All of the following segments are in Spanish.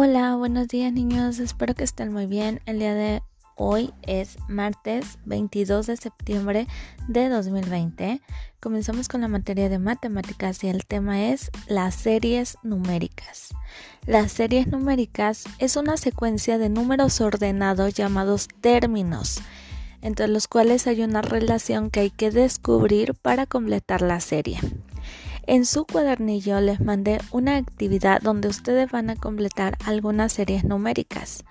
Hola, buenos días niños, espero que estén muy bien. El día de hoy es martes 22 de septiembre de 2020. Comenzamos con la materia de matemáticas y el tema es las series numéricas. Las series numéricas es una secuencia de números ordenados llamados términos, entre los cuales hay una relación que hay que descubrir para completar la serie. En su cuadernillo les mandé una actividad donde ustedes van a completar algunas series numéricas.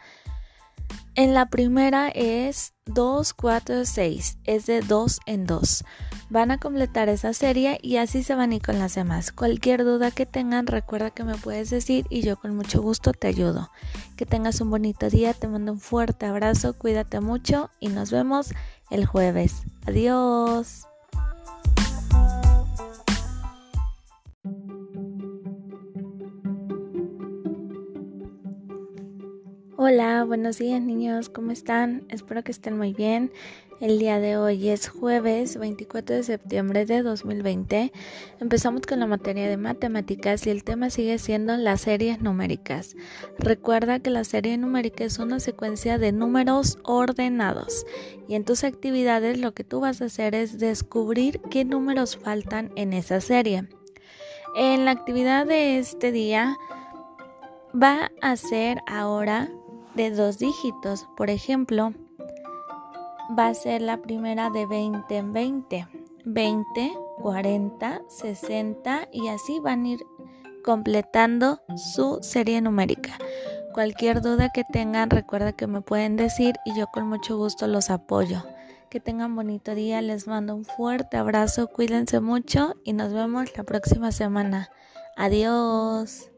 En la primera es 2, 4, 6, es de 2 en 2. Van a completar esa serie y así se van a ir con las demás. Cualquier duda que tengan, recuerda que me puedes decir y yo con mucho gusto te ayudo. Que tengas un bonito día, te mando un fuerte abrazo, cuídate mucho y nos vemos el jueves. Adiós. Hola, buenos días niños, ¿cómo están? Espero que estén muy bien. El día de hoy es jueves 24 de septiembre de 2020. Empezamos con la materia de matemáticas y el tema sigue siendo las series numéricas. Recuerda que la serie numérica es una secuencia de números ordenados y en tus actividades lo que tú vas a hacer es descubrir qué números faltan en esa serie. En la actividad de este día va a ser ahora de dos dígitos. Por ejemplo, va a ser la primera de 20 en 20. 20, 40, 60 y así van a ir completando su serie numérica. Cualquier duda que tengan, recuerda que me pueden decir y yo con mucho gusto los apoyo. Que tengan bonito día, les mando un fuerte abrazo, cuídense mucho y nos vemos la próxima semana. Adiós.